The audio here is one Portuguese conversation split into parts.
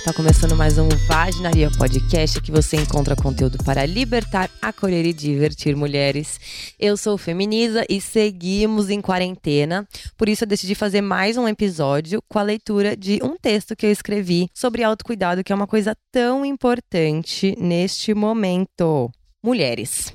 está começando mais um Vaginaria Podcast que você encontra conteúdo para libertar, acolher e divertir mulheres. Eu sou Feminiza e seguimos em quarentena, por isso eu decidi fazer mais um episódio com a leitura de um texto que eu escrevi sobre autocuidado, que é uma coisa tão importante neste momento. Mulheres.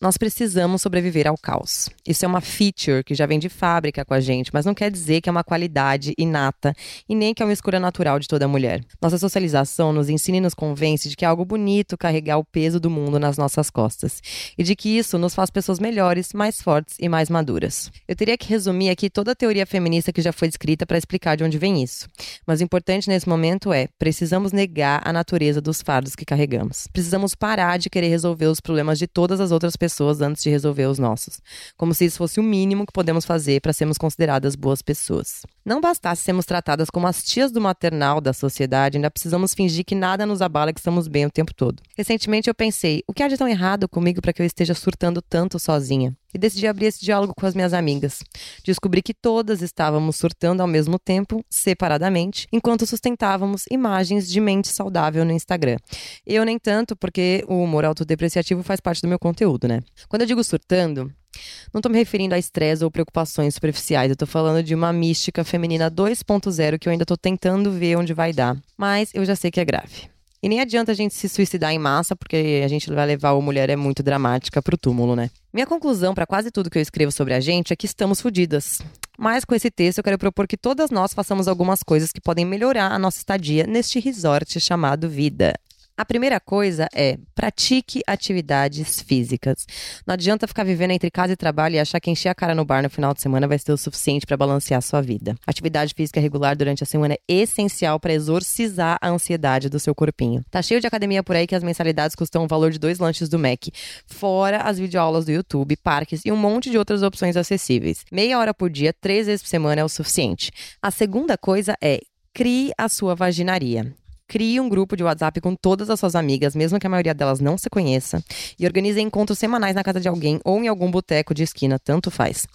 Nós precisamos sobreviver ao caos. Isso é uma feature que já vem de fábrica com a gente, mas não quer dizer que é uma qualidade inata e nem que é uma escolha natural de toda mulher. Nossa socialização nos ensina e nos convence de que é algo bonito carregar o peso do mundo nas nossas costas e de que isso nos faz pessoas melhores, mais fortes e mais maduras. Eu teria que resumir aqui toda a teoria feminista que já foi descrita para explicar de onde vem isso. Mas o importante nesse momento é: precisamos negar a natureza dos fardos que carregamos. Precisamos parar de querer resolver os problemas de todas as outras pessoas pessoas antes de resolver os nossos. Como se isso fosse o mínimo que podemos fazer para sermos consideradas boas pessoas. Não bastasse sermos tratadas como as tias do maternal da sociedade, ainda precisamos fingir que nada nos abala, que estamos bem o tempo todo. Recentemente eu pensei, o que há de tão errado comigo para que eu esteja surtando tanto sozinha? E decidi abrir esse diálogo com as minhas amigas. Descobri que todas estávamos surtando ao mesmo tempo, separadamente, enquanto sustentávamos imagens de mente saudável no Instagram. Eu nem tanto, porque o humor autodepreciativo faz parte do meu conteúdo, né? Quando eu digo surtando, não estou me referindo a estresse ou preocupações superficiais, eu estou falando de uma mística feminina 2.0 que eu ainda estou tentando ver onde vai dar. Mas eu já sei que é grave. E nem adianta a gente se suicidar em massa, porque a gente vai levar o mulher é muito dramática pro túmulo, né? Minha conclusão para quase tudo que eu escrevo sobre a gente é que estamos fodidas. Mas com esse texto eu quero propor que todas nós façamos algumas coisas que podem melhorar a nossa estadia neste resort chamado vida. A primeira coisa é pratique atividades físicas. Não adianta ficar vivendo entre casa e trabalho e achar que encher a cara no bar no final de semana vai ser o suficiente para balancear sua vida. Atividade física regular durante a semana é essencial para exorcizar a ansiedade do seu corpinho. Tá cheio de academia por aí que as mensalidades custam o valor de dois lanches do Mac, fora as videoaulas do YouTube, parques e um monte de outras opções acessíveis. Meia hora por dia, três vezes por semana é o suficiente. A segunda coisa é crie a sua vaginaria. Crie um grupo de WhatsApp com todas as suas amigas, mesmo que a maioria delas não se conheça, e organize encontros semanais na casa de alguém ou em algum boteco de esquina, tanto faz.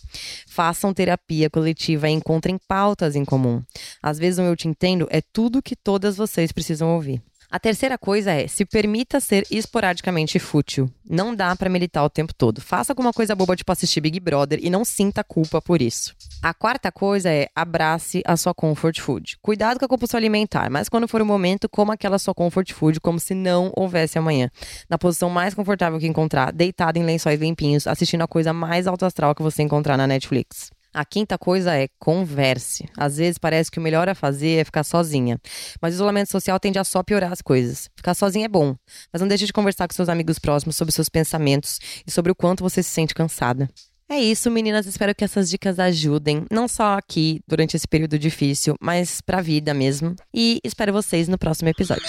Façam terapia coletiva e encontrem pautas em comum. Às vezes, o eu te entendo é tudo que todas vocês precisam ouvir. A terceira coisa é, se permita ser esporadicamente fútil. Não dá para militar o tempo todo. Faça alguma coisa boba tipo assistir Big Brother e não sinta culpa por isso. A quarta coisa é, abrace a sua comfort food. Cuidado com a compulsão alimentar, mas quando for o momento, coma aquela sua comfort food como se não houvesse amanhã. Na posição mais confortável que encontrar, deitado em lençóis limpinhos, assistindo a coisa mais alto astral que você encontrar na Netflix. A quinta coisa é converse. Às vezes parece que o melhor a fazer é ficar sozinha. Mas o isolamento social tende a só piorar as coisas. Ficar sozinha é bom, mas não deixe de conversar com seus amigos próximos sobre seus pensamentos e sobre o quanto você se sente cansada. É isso, meninas. Espero que essas dicas ajudem, não só aqui durante esse período difícil, mas pra vida mesmo. E espero vocês no próximo episódio.